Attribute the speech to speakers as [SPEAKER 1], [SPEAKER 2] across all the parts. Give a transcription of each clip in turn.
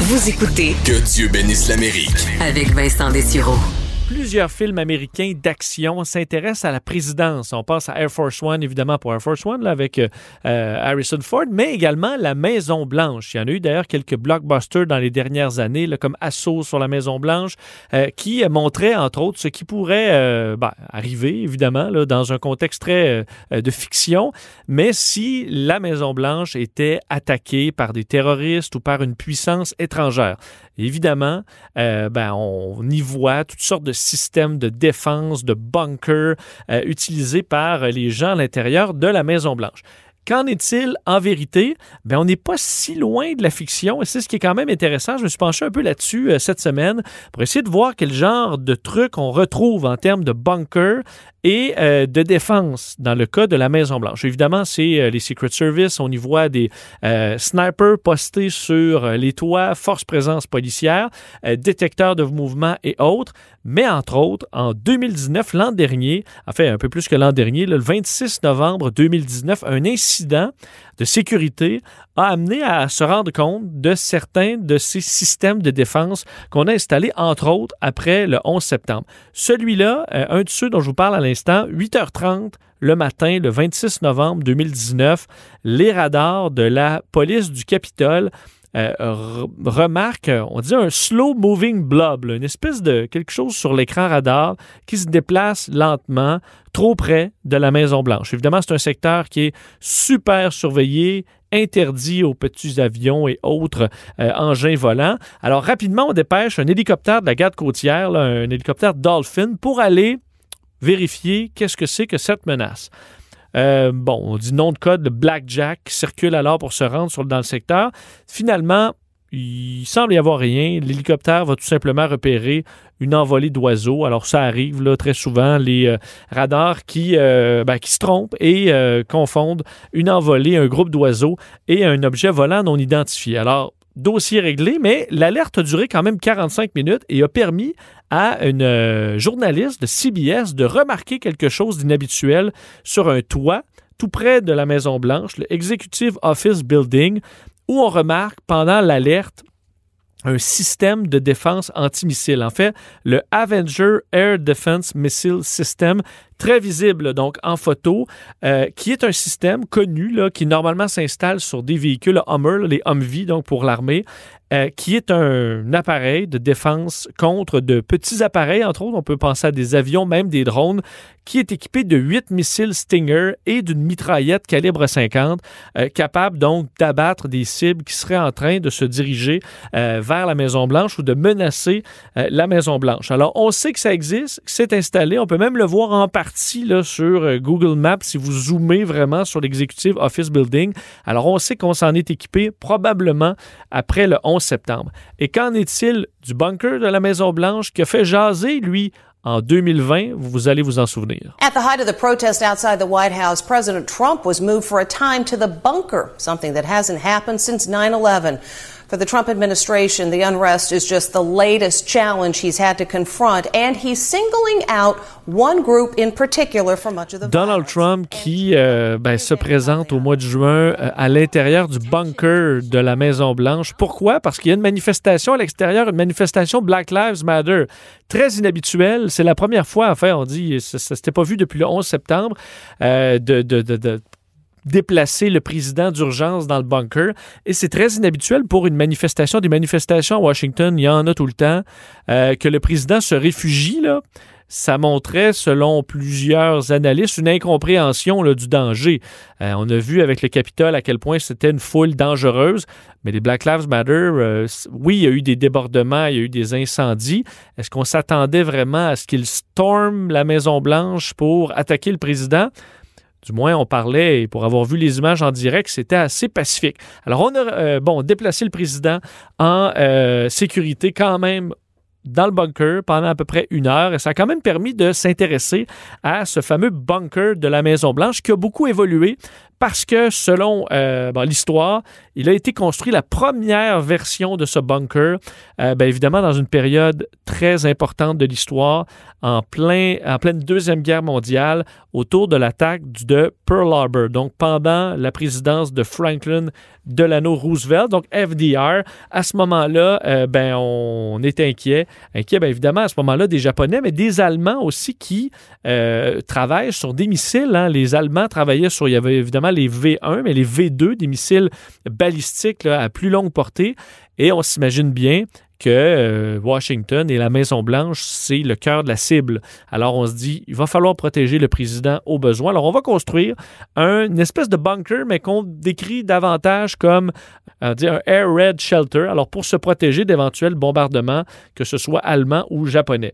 [SPEAKER 1] Vous écoutez
[SPEAKER 2] Que Dieu bénisse l'Amérique.
[SPEAKER 1] avec Vincent Dessureau.
[SPEAKER 3] Plusieurs films américains d'action s'intéressent à la présidence. On pense à Air Force One, évidemment, pour Air Force One, là, avec euh, euh, Harrison Ford, mais également la Maison Blanche. Il y en a eu d'ailleurs quelques blockbusters dans les dernières années, là, comme Assaut sur la Maison Blanche, euh, qui montraient, entre autres, ce qui pourrait ben, arriver, évidemment, là, dans un contexte très de fiction, mais si la Maison Blanche était attaquée par des terroristes ou par une puissance étrangère. Évidemment, euh, ben, on y voit toutes sortes de systèmes de défense, de bunkers euh, utilisés par les gens à l'intérieur de la Maison-Blanche. Qu'en est-il en vérité? Ben, on n'est pas si loin de la fiction et c'est ce qui est quand même intéressant. Je me suis penché un peu là-dessus euh, cette semaine pour essayer de voir quel genre de trucs on retrouve en termes de bunkers et euh, de défense dans le cas de la Maison-Blanche. Évidemment, c'est euh, les Secret Service. On y voit des euh, snipers postés sur les toits, force présence policière, détecteurs de mouvement et autres. Mais entre autres, en 2019, l'an dernier, enfin un peu plus que l'an dernier, le 26 novembre 2019, un incident de sécurité a amené à se rendre compte de certains de ces systèmes de défense qu'on a installés, entre autres, après le 11 septembre. Celui-là, un de ceux dont je vous parle à l'instant, 8h30 le matin, le 26 novembre 2019, les radars de la police du Capitole euh, re- remarquent, euh, on dit un slow moving blob, une espèce de quelque chose sur l'écran radar qui se déplace lentement, trop près de la Maison Blanche. Évidemment, c'est un secteur qui est super surveillé, interdit aux petits avions et autres euh, engins volants. Alors rapidement, on dépêche un hélicoptère de la garde côtière, un hélicoptère Dolphin, pour aller vérifier qu'est-ce que c'est que cette menace. Euh, bon, on dit nom de code, Blackjack, qui circule alors pour se rendre dans le secteur. Finalement, il semble y avoir rien. L'hélicoptère va tout simplement repérer une envolée d'oiseaux. Alors, ça arrive très souvent, les euh, radars qui, euh, ben, qui se trompent et confondent une envolée, un groupe d'oiseaux et un objet volant non identifié. Alors, dossier réglé, mais l'alerte a duré quand même 45 minutes et a permis à une euh, journaliste de CBS de remarquer quelque chose d'inhabituel sur un toit tout près de la Maison-Blanche, le Executive Office Building, où on remarque pendant l'alerte un système de défense antimissile. En fait, le Avenger Air Defense Missile System, très visible donc en photo, euh, qui est un système connu là, qui normalement s'installe sur des véhicules Hummer, les Humvee donc pour l'armée, euh, qui est un appareil de défense contre de petits appareils, entre autres, on peut penser à des avions, même des drones, qui est équipé de huit missiles Stinger et d'une mitraillette calibre 50, euh, capable donc d'abattre des cibles qui seraient en train de se diriger euh, vers la Maison-Blanche ou de menacer la Maison-Blanche. Alors, on sait que ça existe, que c'est installé, on peut même le voir en partie là, sur Google Maps si vous zoomez vraiment sur l'Executive Office Building. Alors, on sait qu'on s'en est équipé probablement après le 11 septembre. Et qu'en est-il du bunker de la Maison-Blanche qui a fait jaser, lui, en 2020? Vous allez vous en souvenir.
[SPEAKER 4] At the height of the protest outside the White House, President Trump was moved for a time to the bunker, something that hasn't happened since 9 11. For the Trump administration, the unrest is just the latest challenge he's had to confront, and he's singling out one group in particular for much of the
[SPEAKER 3] Donald. Trump qui euh, ben, se présente au mois de juin euh, à l'intérieur du bunker de la Maison-Blanche. Pourquoi? Parce qu'il y a une manifestation à l'extérieur, une manifestation Black Lives Matter. Très inhabituelle. C'est la première fois, enfin, on dit, ça, ça s'était pas vu depuis le 11 septembre, euh, de, de, de, de déplacer le président d'urgence dans le bunker. Et c'est très inhabituel pour une manifestation. Des manifestations à Washington, il y en a tout le temps. Euh, que le président se réfugie, là, ça montrait, selon plusieurs analystes, une incompréhension là, du danger. Euh, on a vu avec le Capitole à quel point c'était une foule dangereuse, mais les Black Lives Matter, euh, oui, il y a eu des débordements, il y a eu des incendies. Est-ce qu'on s'attendait vraiment à ce qu'ils storment la Maison-Blanche pour attaquer le président? Du moins, on parlait, et pour avoir vu les images en direct, c'était assez pacifique. Alors, on a euh, bon, déplacé le président en euh, sécurité quand même dans le bunker pendant à peu près une heure et ça a quand même permis de s'intéresser à ce fameux bunker de la Maison-Blanche qui a beaucoup évolué parce que selon euh, l'histoire, il a été construit la première version de ce bunker, euh, ben, évidemment dans une période très importante de l'histoire, en, plein, en pleine Deuxième Guerre mondiale, autour de l'attaque de Pearl Harbor, donc pendant la présidence de Franklin Delano Roosevelt, donc FDR. À ce moment-là, euh, ben, on est inquiet. Inquiet, bien évidemment, à ce moment-là, des Japonais, mais des Allemands aussi qui euh, travaillent sur des missiles. Hein. Les Allemands travaillaient sur, il y avait évidemment les V1, mais les V2, des missiles balistiques à plus longue portée. Et on s'imagine bien que euh, Washington et la Maison-Blanche, c'est le cœur de la cible. Alors on se dit, il va falloir protéger le président au besoin. Alors on va construire un, une espèce de bunker, mais qu'on décrit davantage comme euh, un air raid shelter. Alors pour se protéger d'éventuels bombardements, que ce soit allemand ou japonais.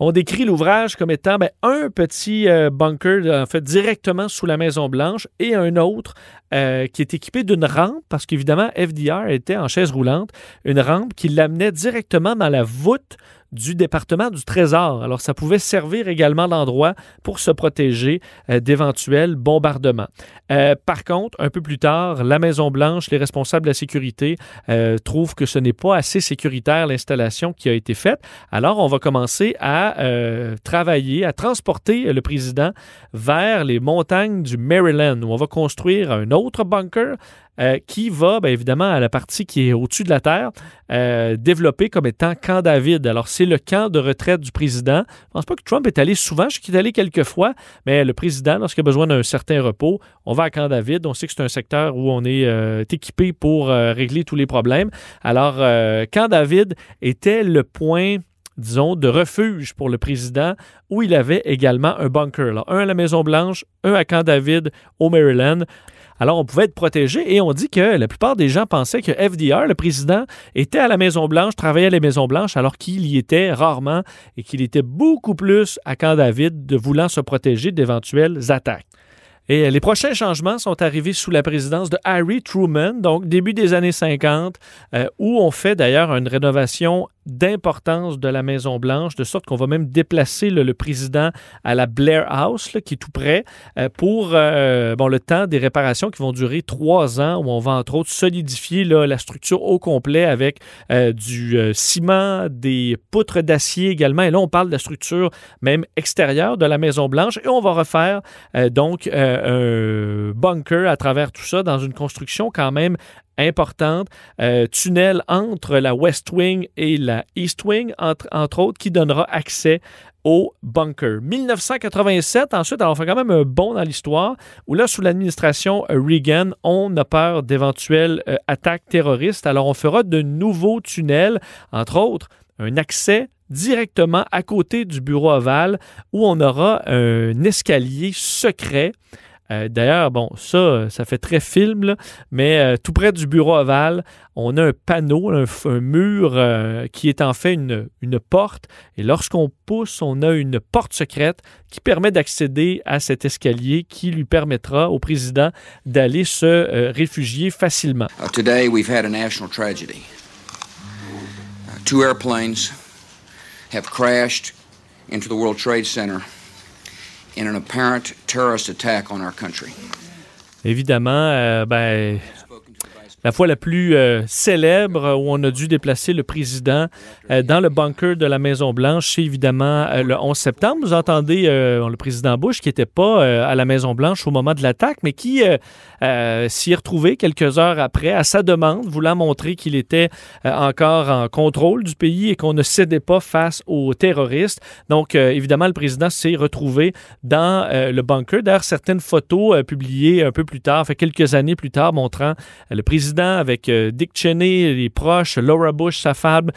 [SPEAKER 3] On décrit l'ouvrage comme étant ben, un petit euh, bunker fait directement sous la Maison Blanche et un autre euh, qui est équipé d'une rampe parce qu'évidemment FDR était en chaise roulante, une rampe qui l'amenait directement dans la voûte du département du Trésor. Alors, ça pouvait servir également d'endroit pour se protéger euh, d'éventuels bombardements. Euh, par contre, un peu plus tard, la Maison-Blanche, les responsables de la sécurité euh, trouvent que ce n'est pas assez sécuritaire l'installation qui a été faite. Alors, on va commencer à travailler, à transporter le président vers les montagnes du Maryland, où on va construire un autre bunker euh, qui va, bien évidemment, à la partie qui est au-dessus de la Terre, euh, développer comme étant Camp David. Alors, c'est le camp de retraite du président. Je ne pense pas que Trump est allé souvent. Je sais qu'il est allé quelques fois, mais le président, lorsqu'il a besoin d'un certain repos, on va à Camp David. On sait que c'est un secteur où on est euh, équipé pour régler tous les problèmes. Alors, Camp David était le point disons, de refuge pour le président, où il avait également un bunker. un à la Maison-Blanche, un à Camp David, au Maryland. Alors, on pouvait être protégé et on dit que la plupart des gens pensaient que FDR, le président, était à la Maison-Blanche, travaillait à la Maison-Blanche, alors qu'il y était rarement et qu'il était beaucoup plus à Camp David de voulant se protéger d'éventuelles attaques. Et les prochains changements sont arrivés sous la présidence de Harry Truman, donc début des années 50, euh, où on fait d'ailleurs une rénovation d'importance de la Maison-Blanche, de sorte qu'on va même déplacer le président à la Blair House, qui est tout près, euh, pour euh, bon, le temps des réparations qui vont durer trois ans, où on va entre autres solidifier la structure au complet avec euh, du ciment, des poutres d'acier également. Et là, on parle de la structure même extérieure de la Maison-Blanche. Et on va refaire donc un bunker à travers tout ça dans une construction quand même importante, euh, tunnel entre la West Wing et la East Wing, entre, autres, qui donnera accès au bunker. 1987, ensuite, alors on fait quand même un bond dans l'histoire, où là, sous l'administration Reagan, on a peur d'éventuelles euh, attaques terroristes. Alors on fera de nouveaux tunnels, entre autres, un accès directement à côté du bureau ovale, où on aura un escalier secret euh, d'ailleurs, bon, ça, ça fait très film, mais euh, tout près du bureau ovale, on a un panneau, un, mur euh, qui est en fait une, une porte. Et lorsqu'on pousse, on a une porte secrète qui permet d'accéder à cet escalier qui lui permettra au président d'aller se réfugier facilement.
[SPEAKER 2] Uh, today, we've had a national tragedy. Uh, two airplanes have crashed into the World Trade Center.
[SPEAKER 3] Évidemment, euh, ben, la fois la plus euh, célèbre où on a dû déplacer le président euh, dans le bunker de la Maison-Blanche, c'est évidemment le 11 septembre. Vous entendez le président Bush qui n'était pas à la Maison-Blanche au moment de l'attaque, mais qui euh, s'y est retrouvé quelques heures après à sa demande, voulant montrer qu'il était euh, encore en contrôle du pays et qu'on ne cédait pas face aux terroristes. Donc, euh, évidemment, le président s'est retrouvé dans le bunker. D'ailleurs, certaines photos publiées un peu plus tard, fait quelques années plus tard, montrant le président avec Dick Cheney, les proches, Laura Bush, sa femme,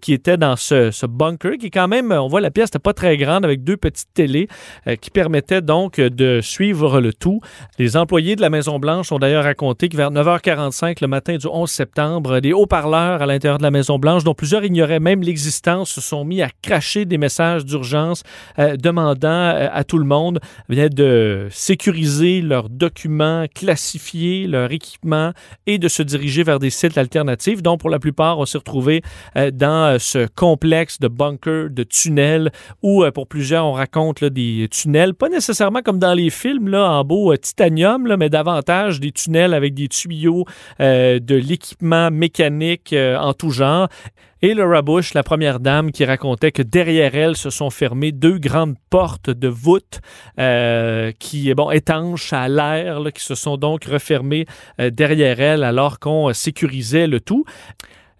[SPEAKER 3] qui était dans ce, bunker, qui quand même, on voit la pièce n'était pas très grande, avec deux petites télés qui permettaient donc de suivre le tout. Les employés de la Maison-Blanche Blanche ont d'ailleurs raconté que vers 9h45 le matin du 11 septembre, des haut-parleurs à l'intérieur de la Maison-Blanche, dont plusieurs ignoraient même l'existence, se sont mis à cracher des messages d'urgence euh, demandant euh, à tout le monde de sécuriser leurs documents, classifier leur équipement et de se se diriger vers des sites alternatifs. Donc, pour la plupart, on s'est retrouvé dans ce complexe de bunkers, de tunnels, où pour plusieurs, on raconte des tunnels, pas nécessairement comme dans les films, en beau titanium, mais davantage des tunnels avec des tuyaux, de l'équipement mécanique en tout genre et Laura Bush, la première dame, qui racontait que derrière elle se sont fermées deux grandes portes de voûte euh, qui, bon, étanches à l'air, qui se sont donc refermées euh, derrière elle alors qu'on sécurisait le tout.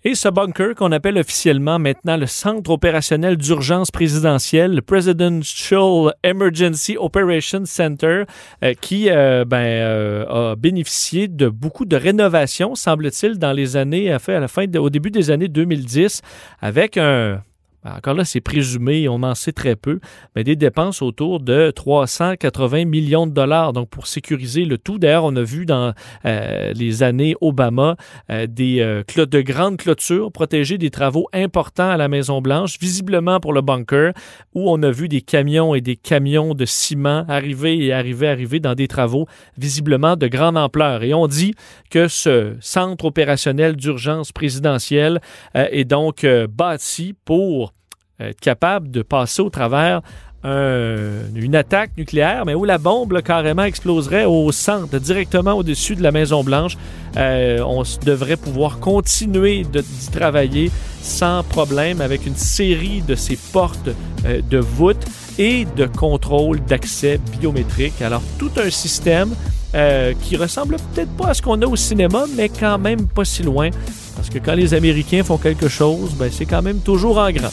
[SPEAKER 3] Et ce bunker qu'on appelle officiellement maintenant le Centre opérationnel d'urgence présidentielle, le Presidential Emergency Operations Center, euh, qui euh, ben, euh, a bénéficié de beaucoup de rénovations, semble-t-il, dans les années, à la fin, au début des années 2010, avec un encore là, c'est présumé, on en sait très peu, mais des dépenses autour de 380 millions de dollars. Donc, pour sécuriser le tout, d'ailleurs, on a vu dans euh, les années Obama euh, des euh, de grandes clôtures protéger des travaux importants à la Maison-Blanche, visiblement pour le bunker, où on a vu des camions et des camions de ciment arriver et arriver, arriver dans des travaux visiblement de grande ampleur. Et on dit que ce centre opérationnel d'urgence présidentielle est donc bâti pour être capable de passer au travers une attaque nucléaire, mais où la bombe carrément exploserait au centre, directement au-dessus de la Maison-Blanche. Euh, on devrait pouvoir continuer d'y travailler sans problème avec une série de ces portes euh, de voûtes et de contrôle d'accès biométrique. Alors, tout un système euh, qui ressemble peut-être pas à ce qu'on a au cinéma, mais quand même pas si loin. Parce que quand les Américains font quelque chose, ben, c'est quand même toujours en grand.